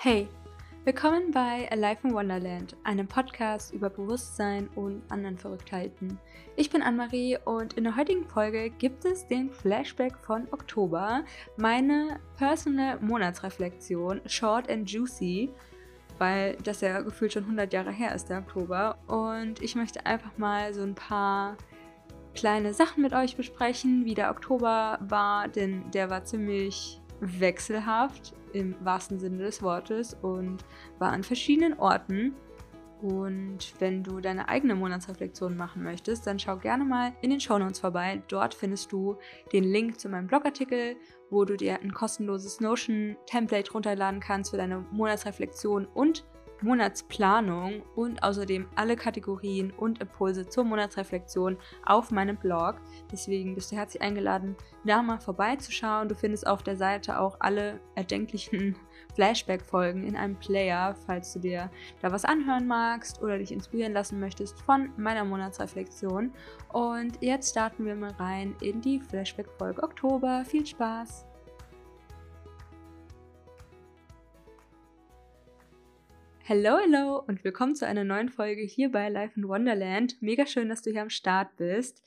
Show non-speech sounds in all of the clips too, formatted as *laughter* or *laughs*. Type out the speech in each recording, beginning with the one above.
Hey, willkommen bei Alive in Wonderland, einem Podcast über Bewusstsein und anderen Verrücktheiten. Ich bin Anne-Marie und in der heutigen Folge gibt es den Flashback von Oktober, meine personal Monatsreflexion, short and juicy, weil das ja gefühlt schon 100 Jahre her ist, der Oktober. Und ich möchte einfach mal so ein paar kleine Sachen mit euch besprechen, wie der Oktober war, denn der war ziemlich wechselhaft im wahrsten Sinne des Wortes und war an verschiedenen Orten. Und wenn du deine eigene Monatsreflexion machen möchtest, dann schau gerne mal in den Shownotes vorbei. Dort findest du den Link zu meinem Blogartikel, wo du dir ein kostenloses Notion-Template runterladen kannst für deine Monatsreflexion und Monatsplanung und außerdem alle Kategorien und Impulse zur Monatsreflexion auf meinem Blog. Deswegen bist du herzlich eingeladen, da mal vorbeizuschauen. Du findest auf der Seite auch alle erdenklichen *laughs* Flashback-Folgen in einem Player, falls du dir da was anhören magst oder dich inspirieren lassen möchtest von meiner Monatsreflexion. Und jetzt starten wir mal rein in die Flashback-Folge Oktober. Viel Spaß! Hello, hello und willkommen zu einer neuen Folge hier bei Life in Wonderland. Mega schön, dass du hier am Start bist.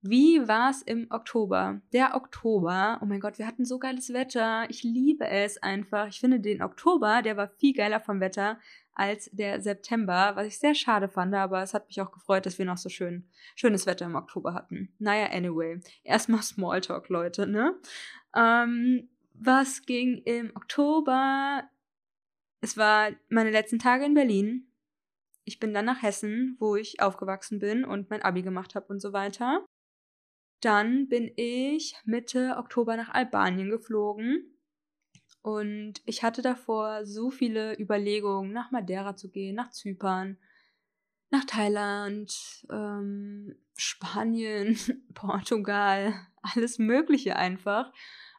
Wie war es im Oktober? Der Oktober, oh mein Gott, wir hatten so geiles Wetter. Ich liebe es einfach. Ich finde den Oktober, der war viel geiler vom Wetter als der September, was ich sehr schade fand, aber es hat mich auch gefreut, dass wir noch so schön, schönes Wetter im Oktober hatten. Naja, anyway. Erstmal Smalltalk, Leute, ne? Ähm, was ging im Oktober? Es war meine letzten Tage in Berlin. Ich bin dann nach Hessen, wo ich aufgewachsen bin und mein Abi gemacht habe und so weiter. Dann bin ich Mitte Oktober nach Albanien geflogen. Und ich hatte davor so viele Überlegungen, nach Madeira zu gehen, nach Zypern, nach Thailand, ähm, Spanien, *laughs* Portugal, alles Mögliche einfach.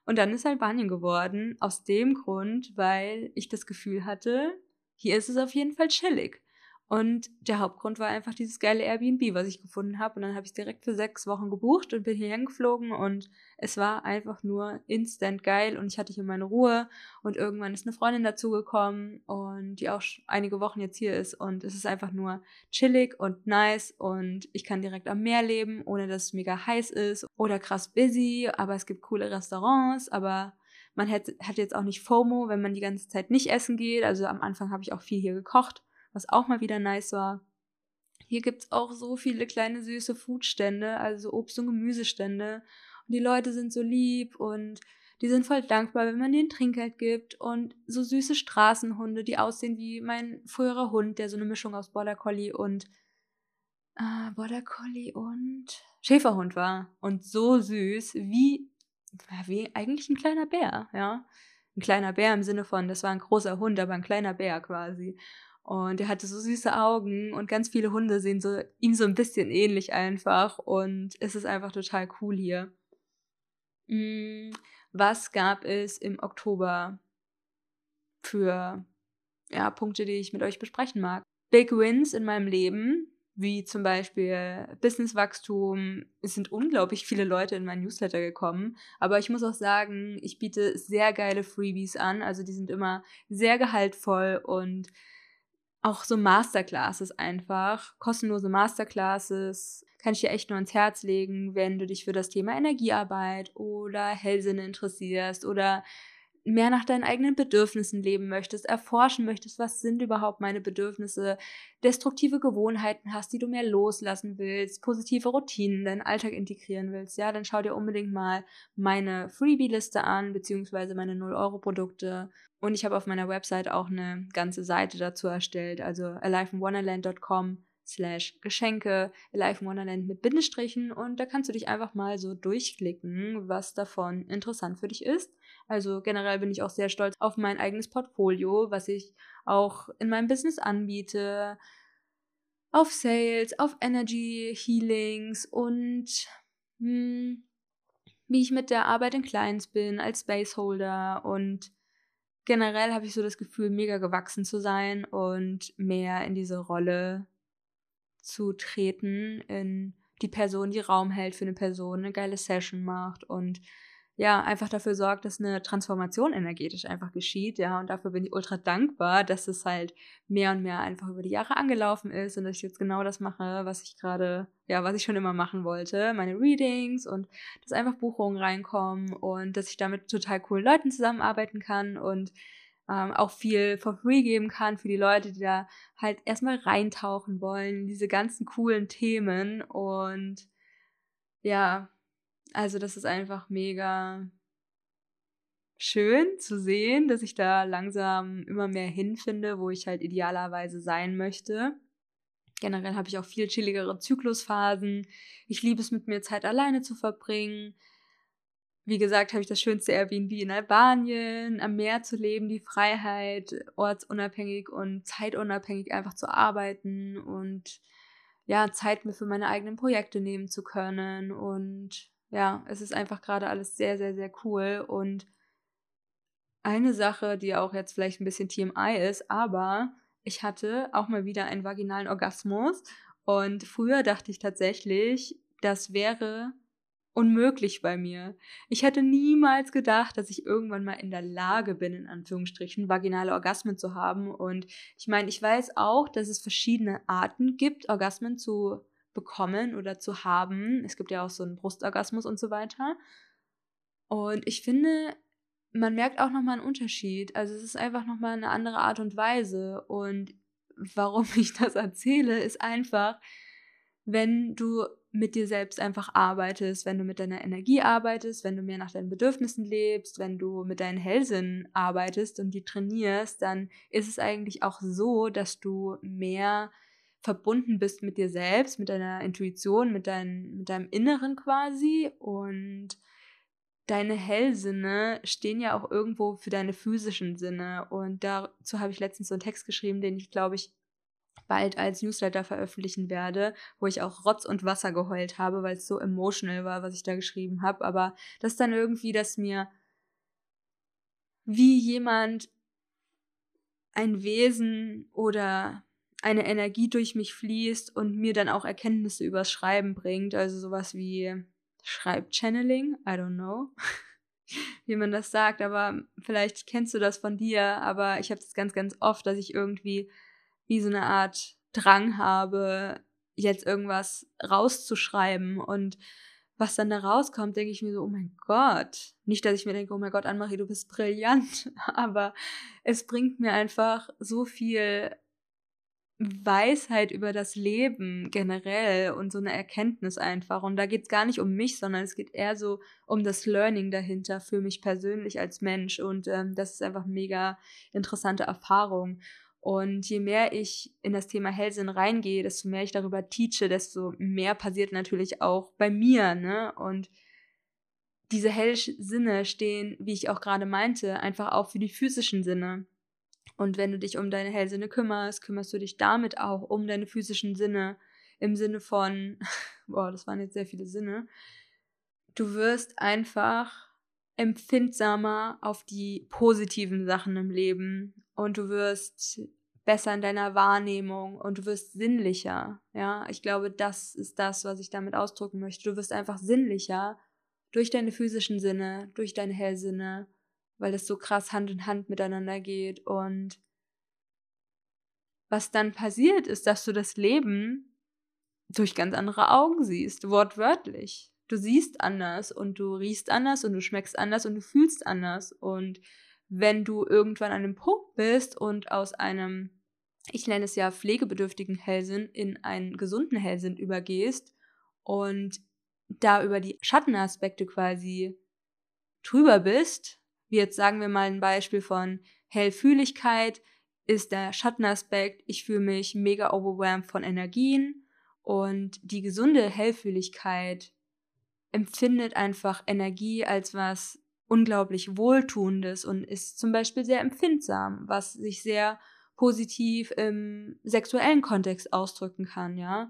Und dann ist Albanien geworden, aus dem Grund, weil ich das Gefühl hatte, hier ist es auf jeden Fall chillig. Und der Hauptgrund war einfach dieses geile Airbnb, was ich gefunden habe. Und dann habe ich es direkt für sechs Wochen gebucht und bin hierher geflogen. Und es war einfach nur instant geil. Und ich hatte hier meine Ruhe. Und irgendwann ist eine Freundin dazugekommen und die auch einige Wochen jetzt hier ist. Und es ist einfach nur chillig und nice. Und ich kann direkt am Meer leben, ohne dass es mega heiß ist oder krass busy. Aber es gibt coole Restaurants. Aber man hat, hat jetzt auch nicht FOMO, wenn man die ganze Zeit nicht essen geht. Also am Anfang habe ich auch viel hier gekocht was auch mal wieder nice war. Hier gibt es auch so viele kleine süße Foodstände, also Obst- und Gemüsestände. Und die Leute sind so lieb und die sind voll dankbar, wenn man denen Trinkgeld gibt. Und so süße Straßenhunde, die aussehen wie mein früherer Hund, der so eine Mischung aus Border Collie und äh, Border Collie und Schäferhund war. Und so süß, wie, wie eigentlich ein kleiner Bär, ja. Ein kleiner Bär im Sinne von, das war ein großer Hund, aber ein kleiner Bär quasi. Und er hatte so süße Augen und ganz viele Hunde sehen so ihm so ein bisschen ähnlich einfach. Und es ist einfach total cool hier. Mm, was gab es im Oktober für ja, Punkte, die ich mit euch besprechen mag? Big Wins in meinem Leben, wie zum Beispiel Businesswachstum. Es sind unglaublich viele Leute in meinen Newsletter gekommen. Aber ich muss auch sagen, ich biete sehr geile Freebies an. Also die sind immer sehr gehaltvoll und auch so Masterclasses einfach, kostenlose Masterclasses, kann ich dir echt nur ans Herz legen, wenn du dich für das Thema Energiearbeit oder Hellsinne interessierst oder mehr nach deinen eigenen Bedürfnissen leben möchtest, erforschen möchtest, was sind überhaupt meine Bedürfnisse, destruktive Gewohnheiten hast, die du mehr loslassen willst, positive Routinen in deinen Alltag integrieren willst, ja, dann schau dir unbedingt mal meine Freebie-Liste an, beziehungsweise meine 0-Euro-Produkte. Und ich habe auf meiner Website auch eine ganze Seite dazu erstellt, also aliveinwonderland.com slash Geschenke, Alive in Wonderland mit Bindestrichen. Und da kannst du dich einfach mal so durchklicken, was davon interessant für dich ist. Also generell bin ich auch sehr stolz auf mein eigenes Portfolio, was ich auch in meinem Business anbiete, auf Sales, auf Energy Healings und mh, hm, wie ich mit der Arbeit in Clients bin als Spaceholder und generell habe ich so das Gefühl, mega gewachsen zu sein und mehr in diese Rolle zu treten, in die Person, die Raum hält für eine Person, eine geile Session macht und ja, einfach dafür sorgt, dass eine Transformation energetisch einfach geschieht, ja, und dafür bin ich ultra dankbar, dass es halt mehr und mehr einfach über die Jahre angelaufen ist und dass ich jetzt genau das mache, was ich gerade, ja, was ich schon immer machen wollte, meine Readings und dass einfach Buchungen reinkommen und dass ich damit total coolen Leuten zusammenarbeiten kann und ähm, auch viel for free geben kann für die Leute, die da halt erstmal reintauchen wollen, diese ganzen coolen Themen und ja, also das ist einfach mega schön zu sehen, dass ich da langsam immer mehr hinfinde, wo ich halt idealerweise sein möchte. Generell habe ich auch viel chilligere Zyklusphasen. Ich liebe es, mit mir Zeit alleine zu verbringen. Wie gesagt, habe ich das schönste Airbnb in Albanien, am Meer zu leben, die Freiheit, ortsunabhängig und zeitunabhängig einfach zu arbeiten und ja, Zeit mir für meine eigenen Projekte nehmen zu können und ja, es ist einfach gerade alles sehr, sehr, sehr cool. Und eine Sache, die auch jetzt vielleicht ein bisschen TMI ist, aber ich hatte auch mal wieder einen vaginalen Orgasmus. Und früher dachte ich tatsächlich, das wäre unmöglich bei mir. Ich hätte niemals gedacht, dass ich irgendwann mal in der Lage bin, in Anführungsstrichen, vaginale Orgasmen zu haben. Und ich meine, ich weiß auch, dass es verschiedene Arten gibt, Orgasmen zu bekommen oder zu haben. Es gibt ja auch so einen Brustorgasmus und so weiter. Und ich finde, man merkt auch nochmal einen Unterschied. Also es ist einfach nochmal eine andere Art und Weise. Und warum *laughs* ich das erzähle, ist einfach, wenn du mit dir selbst einfach arbeitest, wenn du mit deiner Energie arbeitest, wenn du mehr nach deinen Bedürfnissen lebst, wenn du mit deinen Hellsinn arbeitest und die trainierst, dann ist es eigentlich auch so, dass du mehr verbunden bist mit dir selbst, mit deiner Intuition, mit, dein, mit deinem Inneren quasi. Und deine Hellsinne stehen ja auch irgendwo für deine physischen Sinne. Und dazu habe ich letztens so einen Text geschrieben, den ich glaube ich bald als Newsletter veröffentlichen werde, wo ich auch Rotz und Wasser geheult habe, weil es so emotional war, was ich da geschrieben habe, aber das ist dann irgendwie, dass mir wie jemand ein Wesen oder eine Energie durch mich fließt und mir dann auch Erkenntnisse übers Schreiben bringt. Also sowas wie Schreibchanneling, I don't know, *laughs* wie man das sagt, aber vielleicht kennst du das von dir, aber ich habe das ganz, ganz oft, dass ich irgendwie wie so eine Art Drang habe, jetzt irgendwas rauszuschreiben und was dann da rauskommt, denke ich mir so, oh mein Gott. Nicht, dass ich mir denke, oh mein Gott, Annemarie, du bist brillant, *laughs* aber es bringt mir einfach so viel Weisheit über das Leben generell und so eine Erkenntnis einfach. Und da geht es gar nicht um mich, sondern es geht eher so um das Learning dahinter für mich persönlich als Mensch. Und ähm, das ist einfach mega interessante Erfahrung. Und je mehr ich in das Thema Hellsinn reingehe, desto mehr ich darüber teache, desto mehr passiert natürlich auch bei mir. Ne? Und diese Hellsinne stehen, wie ich auch gerade meinte, einfach auch für die physischen Sinne. Und wenn du dich um deine Hellsinne kümmerst, kümmerst du dich damit auch um deine physischen Sinne im Sinne von, *laughs* boah, das waren jetzt sehr viele Sinne. Du wirst einfach empfindsamer auf die positiven Sachen im Leben und du wirst besser in deiner Wahrnehmung und du wirst sinnlicher. Ja, ich glaube, das ist das, was ich damit ausdrücken möchte. Du wirst einfach sinnlicher durch deine physischen Sinne, durch deine Hellsinne weil das so krass Hand in Hand miteinander geht. Und was dann passiert, ist, dass du das Leben durch ganz andere Augen siehst, wortwörtlich. Du siehst anders und du riechst anders und du schmeckst anders und du fühlst anders. Und wenn du irgendwann an einem Punkt bist und aus einem, ich nenne es ja pflegebedürftigen Hellsinn, in einen gesunden Hellsinn übergehst und da über die Schattenaspekte quasi drüber bist, wie jetzt sagen wir mal ein Beispiel von Hellfühligkeit, ist der Schattenaspekt, ich fühle mich mega overwhelmed von Energien und die gesunde Hellfühligkeit empfindet einfach Energie als was unglaublich Wohltuendes und ist zum Beispiel sehr empfindsam, was sich sehr positiv im sexuellen Kontext ausdrücken kann, ja.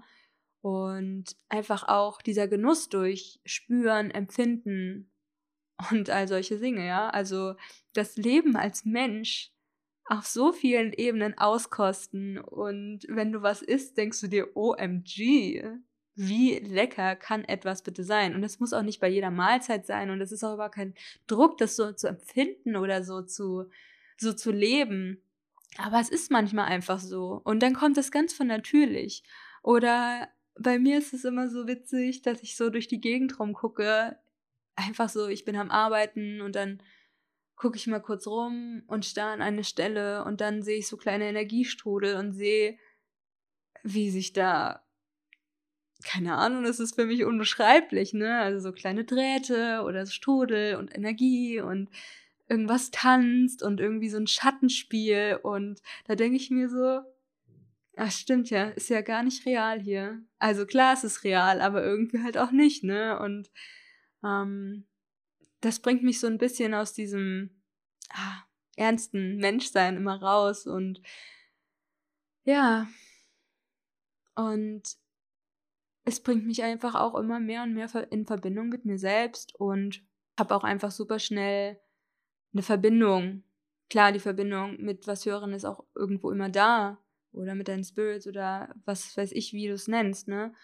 Und einfach auch dieser Genuss durch Spüren, Empfinden und all solche Dinge, ja. Also das Leben als Mensch auf so vielen Ebenen auskosten und wenn du was isst, denkst du dir, OMG, wie lecker kann etwas bitte sein? Und das muss auch nicht bei jeder Mahlzeit sein und es ist auch überhaupt kein Druck, das so zu empfinden oder so zu, so zu leben. Aber es ist manchmal einfach so. Und dann kommt es ganz von natürlich. Oder bei mir ist es immer so witzig, dass ich so durch die Gegend rumgucke. Einfach so, ich bin am Arbeiten und dann gucke ich mal kurz rum und starre an eine Stelle und dann sehe ich so kleine Energiestrudel und sehe, wie sich da, keine Ahnung, das ist für mich unbeschreiblich, ne? Also so kleine Drähte oder Strudel und Energie und irgendwas tanzt und irgendwie so ein Schattenspiel und da denke ich mir so, ach stimmt ja, ist ja gar nicht real hier. Also klar, es ist real, aber irgendwie halt auch nicht, ne? Und ähm, das bringt mich so ein bisschen aus diesem ah, ernsten Menschsein immer raus und ja, und es bringt mich einfach auch immer mehr und mehr in Verbindung mit mir selbst und habe auch einfach super schnell eine Verbindung. Klar, die Verbindung mit was Hören ist auch irgendwo immer da. Oder mit deinen Spirits oder was weiß ich, wie du es nennst, ne?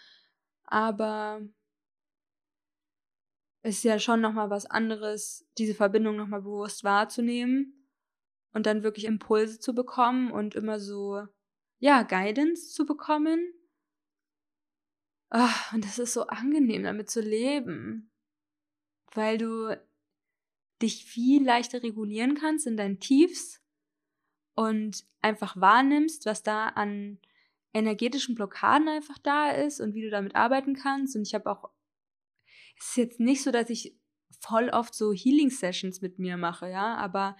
Aber es ist ja schon nochmal was anderes, diese Verbindung nochmal bewusst wahrzunehmen und dann wirklich Impulse zu bekommen und immer so, ja, Guidance zu bekommen. Oh, und das ist so angenehm, damit zu leben. Weil du dich viel leichter regulieren kannst in deinen Tiefs und einfach wahrnimmst, was da an energetischen Blockaden einfach da ist und wie du damit arbeiten kannst. Und ich habe auch, es ist jetzt nicht so, dass ich voll oft so Healing-Sessions mit mir mache, ja, aber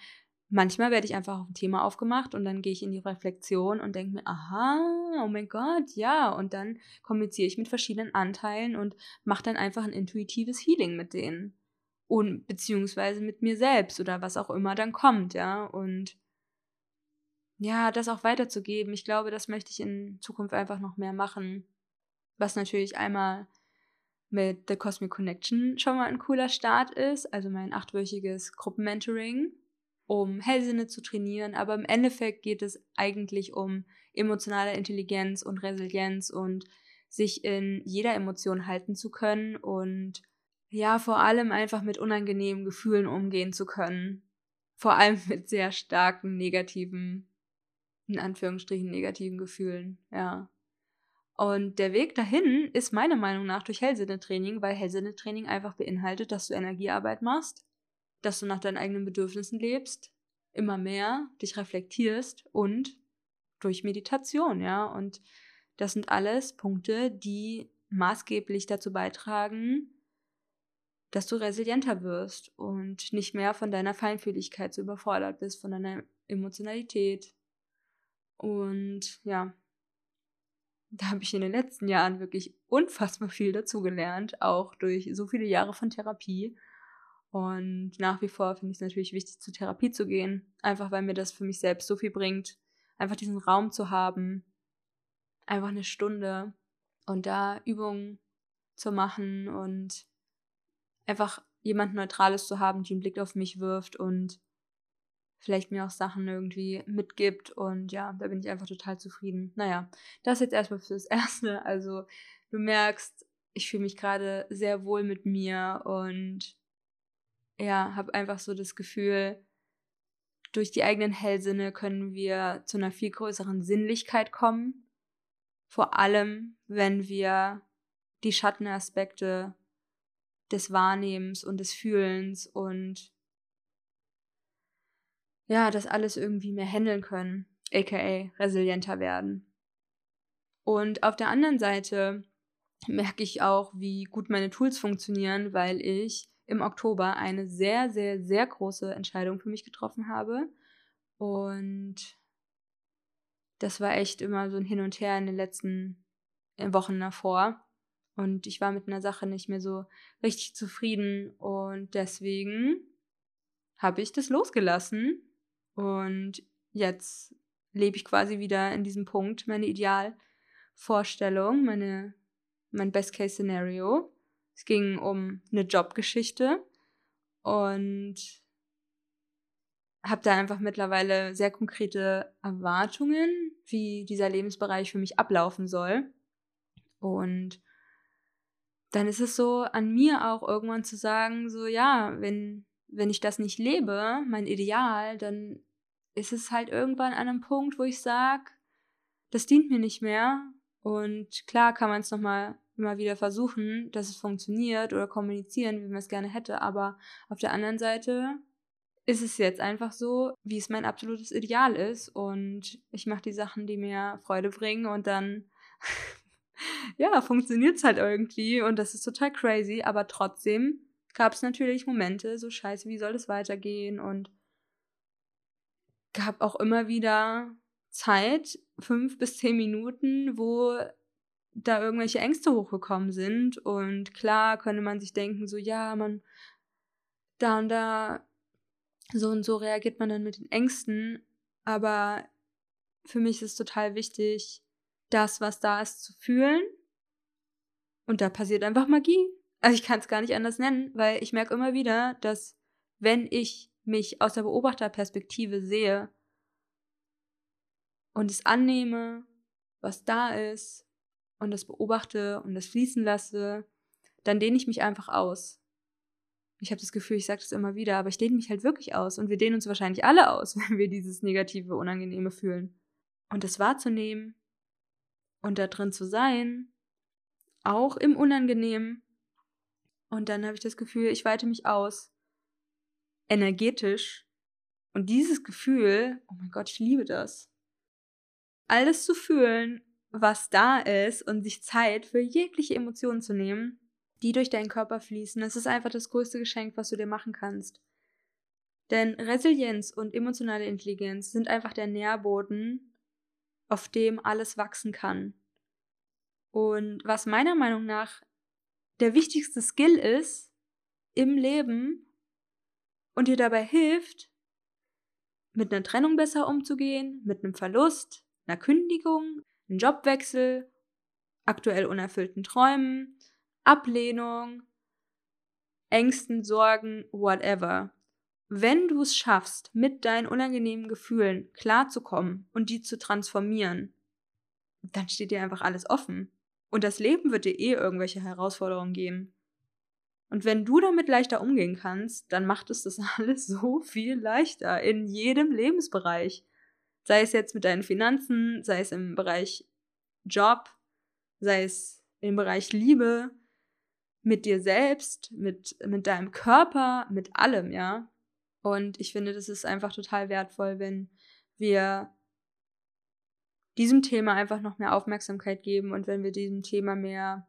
manchmal werde ich einfach auf ein Thema aufgemacht und dann gehe ich in die Reflexion und denke mir, aha, oh mein Gott, ja, und dann kommuniziere ich mit verschiedenen Anteilen und mache dann einfach ein intuitives Healing mit denen und beziehungsweise mit mir selbst oder was auch immer dann kommt, ja. Und ja, das auch weiterzugeben. Ich glaube, das möchte ich in Zukunft einfach noch mehr machen. Was natürlich einmal mit The Cosmic Connection schon mal ein cooler Start ist, also mein achtwöchiges Gruppenmentoring, um Hellsinne zu trainieren. Aber im Endeffekt geht es eigentlich um emotionale Intelligenz und Resilienz und sich in jeder Emotion halten zu können und ja, vor allem einfach mit unangenehmen Gefühlen umgehen zu können. Vor allem *laughs* mit sehr starken negativen, in Anführungsstrichen negativen Gefühlen, ja. Und der Weg dahin ist meiner Meinung nach durch Hellsinnetraining, weil Hellsinnetraining einfach beinhaltet, dass du Energiearbeit machst, dass du nach deinen eigenen Bedürfnissen lebst, immer mehr dich reflektierst und durch Meditation, ja. Und das sind alles Punkte, die maßgeblich dazu beitragen, dass du resilienter wirst und nicht mehr von deiner Feinfühligkeit so überfordert bist, von deiner Emotionalität. Und ja, da habe ich in den letzten Jahren wirklich unfassbar viel dazugelernt, auch durch so viele Jahre von Therapie. Und nach wie vor finde ich es natürlich wichtig, zur Therapie zu gehen, einfach weil mir das für mich selbst so viel bringt, einfach diesen Raum zu haben, einfach eine Stunde und da Übungen zu machen und einfach jemand Neutrales zu haben, die einen Blick auf mich wirft und vielleicht mir auch Sachen irgendwie mitgibt. Und ja, da bin ich einfach total zufrieden. Naja, das jetzt erstmal fürs *laughs* Erste. Also du merkst, ich fühle mich gerade sehr wohl mit mir und ja, habe einfach so das Gefühl, durch die eigenen Hellsinne können wir zu einer viel größeren Sinnlichkeit kommen. Vor allem, wenn wir die Schattenaspekte des Wahrnehmens und des Fühlens und ja, das alles irgendwie mehr handeln können, aka resilienter werden. Und auf der anderen Seite merke ich auch, wie gut meine Tools funktionieren, weil ich im Oktober eine sehr, sehr, sehr große Entscheidung für mich getroffen habe. Und das war echt immer so ein Hin und Her in den letzten Wochen davor. Und ich war mit einer Sache nicht mehr so richtig zufrieden. Und deswegen habe ich das losgelassen. Und jetzt lebe ich quasi wieder in diesem Punkt, meine Idealvorstellung, meine, mein Best-Case-Szenario. Es ging um eine Jobgeschichte und habe da einfach mittlerweile sehr konkrete Erwartungen, wie dieser Lebensbereich für mich ablaufen soll. Und dann ist es so an mir auch irgendwann zu sagen, so ja, wenn, wenn ich das nicht lebe, mein Ideal, dann ist es halt irgendwann an einem Punkt, wo ich sage, das dient mir nicht mehr. Und klar kann man es nochmal immer wieder versuchen, dass es funktioniert oder kommunizieren, wie man es gerne hätte. Aber auf der anderen Seite ist es jetzt einfach so, wie es mein absolutes Ideal ist. Und ich mache die Sachen, die mir Freude bringen und dann, *laughs* ja, funktioniert es halt irgendwie. Und das ist total crazy. Aber trotzdem gab es natürlich Momente, so scheiße, wie soll das weitergehen? Und gab auch immer wieder Zeit, fünf bis zehn Minuten, wo da irgendwelche Ängste hochgekommen sind. Und klar könnte man sich denken, so ja, man da und da so und so reagiert man dann mit den Ängsten. Aber für mich ist total wichtig, das, was da ist, zu fühlen. Und da passiert einfach Magie. Also ich kann es gar nicht anders nennen, weil ich merke immer wieder, dass wenn ich mich aus der Beobachterperspektive sehe und es annehme, was da ist und das beobachte und das fließen lasse, dann dehne ich mich einfach aus. Ich habe das Gefühl, ich sage das immer wieder, aber ich dehne mich halt wirklich aus und wir dehnen uns wahrscheinlich alle aus, *laughs* wenn wir dieses negative, unangenehme fühlen. Und das wahrzunehmen und da drin zu sein, auch im Unangenehmen. Und dann habe ich das Gefühl, ich weite mich aus, energetisch. Und dieses Gefühl, oh mein Gott, ich liebe das. Alles zu fühlen was da ist und sich Zeit für jegliche Emotionen zu nehmen, die durch deinen Körper fließen. Das ist einfach das größte Geschenk, was du dir machen kannst. Denn Resilienz und emotionale Intelligenz sind einfach der Nährboden, auf dem alles wachsen kann. Und was meiner Meinung nach der wichtigste Skill ist im Leben und dir dabei hilft, mit einer Trennung besser umzugehen, mit einem Verlust, einer Kündigung, einen Jobwechsel, aktuell unerfüllten Träumen, Ablehnung, Ängsten, Sorgen, whatever. Wenn du es schaffst, mit deinen unangenehmen Gefühlen klarzukommen und die zu transformieren, dann steht dir einfach alles offen. Und das Leben wird dir eh irgendwelche Herausforderungen geben. Und wenn du damit leichter umgehen kannst, dann macht es das *laughs* alles so viel leichter in jedem Lebensbereich. Sei es jetzt mit deinen Finanzen, sei es im Bereich Job, sei es im Bereich Liebe, mit dir selbst, mit, mit deinem Körper, mit allem, ja. Und ich finde, das ist einfach total wertvoll, wenn wir diesem Thema einfach noch mehr Aufmerksamkeit geben und wenn wir diesem Thema mehr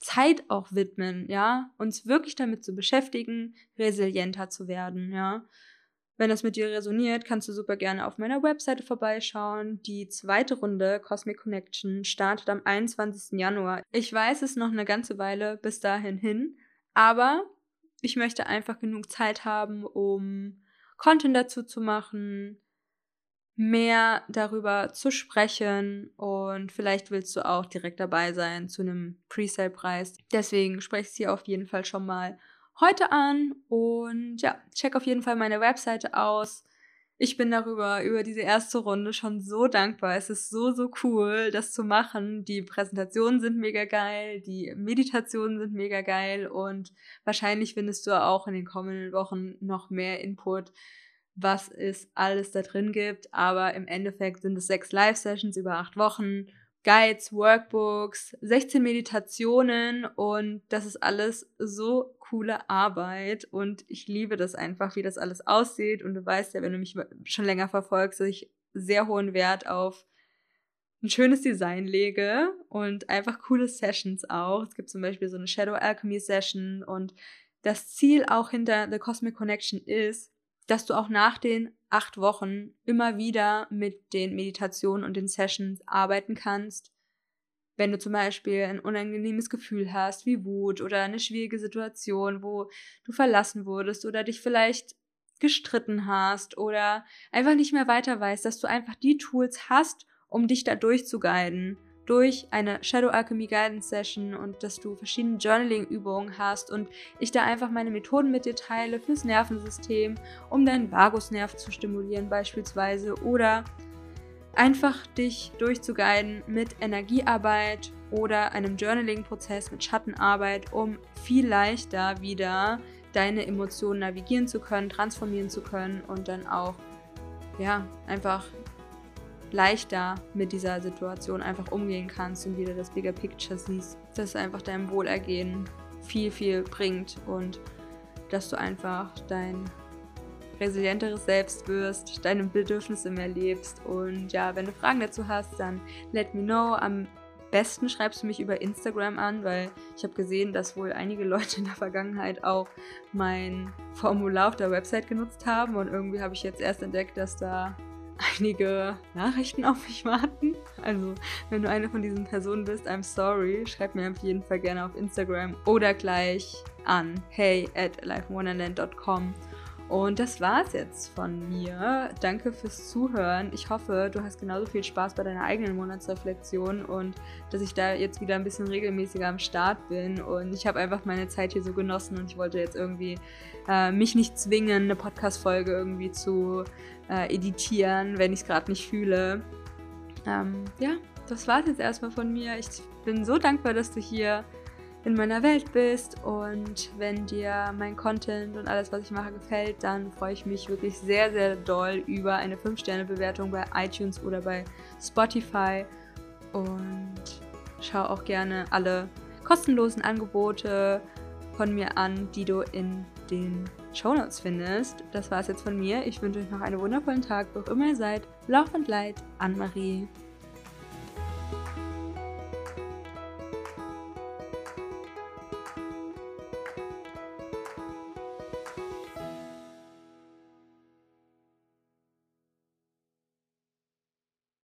Zeit auch widmen, ja, uns wirklich damit zu beschäftigen, resilienter zu werden, ja. Wenn das mit dir resoniert, kannst du super gerne auf meiner Webseite vorbeischauen. Die zweite Runde Cosmic Connection startet am 21. Januar. Ich weiß es noch eine ganze Weile bis dahin hin, aber ich möchte einfach genug Zeit haben, um Content dazu zu machen, mehr darüber zu sprechen und vielleicht willst du auch direkt dabei sein zu einem Presale-Preis. Deswegen spreche ich hier auf jeden Fall schon mal heute an und ja, check auf jeden Fall meine Webseite aus. Ich bin darüber, über diese erste Runde schon so dankbar. Es ist so, so cool, das zu machen. Die Präsentationen sind mega geil, die Meditationen sind mega geil und wahrscheinlich findest du auch in den kommenden Wochen noch mehr Input, was es alles da drin gibt. Aber im Endeffekt sind es sechs Live-Sessions über acht Wochen Guides, Workbooks, 16 Meditationen und das ist alles so coole Arbeit und ich liebe das einfach, wie das alles aussieht und du weißt ja, wenn du mich schon länger verfolgst, dass ich sehr hohen Wert auf ein schönes Design lege und einfach coole Sessions auch. Es gibt zum Beispiel so eine Shadow Alchemy Session und das Ziel auch hinter The Cosmic Connection ist, dass du auch nach den acht Wochen immer wieder mit den Meditationen und den Sessions arbeiten kannst. Wenn du zum Beispiel ein unangenehmes Gefühl hast, wie Wut oder eine schwierige Situation, wo du verlassen wurdest oder dich vielleicht gestritten hast oder einfach nicht mehr weiter weißt, dass du einfach die Tools hast, um dich da durchzuguiden durch eine Shadow Alchemy Guidance Session und dass du verschiedene Journaling-Übungen hast und ich da einfach meine Methoden mit dir teile fürs Nervensystem, um deinen Vagusnerv zu stimulieren beispielsweise oder einfach dich durchzuguiden mit Energiearbeit oder einem Journaling-Prozess mit Schattenarbeit, um viel leichter wieder deine Emotionen navigieren zu können, transformieren zu können und dann auch ja, einfach leichter mit dieser Situation einfach umgehen kannst und wieder das Bigger Picture siehst, dass einfach deinem Wohlergehen viel, viel bringt und dass du einfach dein resilienteres Selbst wirst, deine Bedürfnisse mehr lebst. Und ja, wenn du Fragen dazu hast, dann let me know. Am besten schreibst du mich über Instagram an, weil ich habe gesehen, dass wohl einige Leute in der Vergangenheit auch mein Formular auf der Website genutzt haben. Und irgendwie habe ich jetzt erst entdeckt, dass da einige Nachrichten auf mich warten. Also, wenn du eine von diesen Personen bist, I'm sorry. Schreib mir auf jeden Fall gerne auf Instagram oder gleich an hey at lifewonderland.com. Und das war's jetzt von mir. Danke fürs Zuhören. Ich hoffe, du hast genauso viel Spaß bei deiner eigenen Monatsreflexion und dass ich da jetzt wieder ein bisschen regelmäßiger am Start bin. Und ich habe einfach meine Zeit hier so genossen und ich wollte jetzt irgendwie äh, mich nicht zwingen, eine Podcast-Folge irgendwie zu äh, editieren, wenn ich es gerade nicht fühle. Ähm, ja, das war's jetzt erstmal von mir. Ich bin so dankbar, dass du hier in meiner Welt bist. Und wenn dir mein Content und alles, was ich mache, gefällt, dann freue ich mich wirklich sehr, sehr doll über eine 5-Sterne-Bewertung bei iTunes oder bei Spotify. Und schau auch gerne alle kostenlosen Angebote von mir an, die du in den Shownotes findest. Das war es jetzt von mir. Ich wünsche euch noch einen wundervollen Tag, wo auch immer ihr seid. Love and Light, Anne-Marie.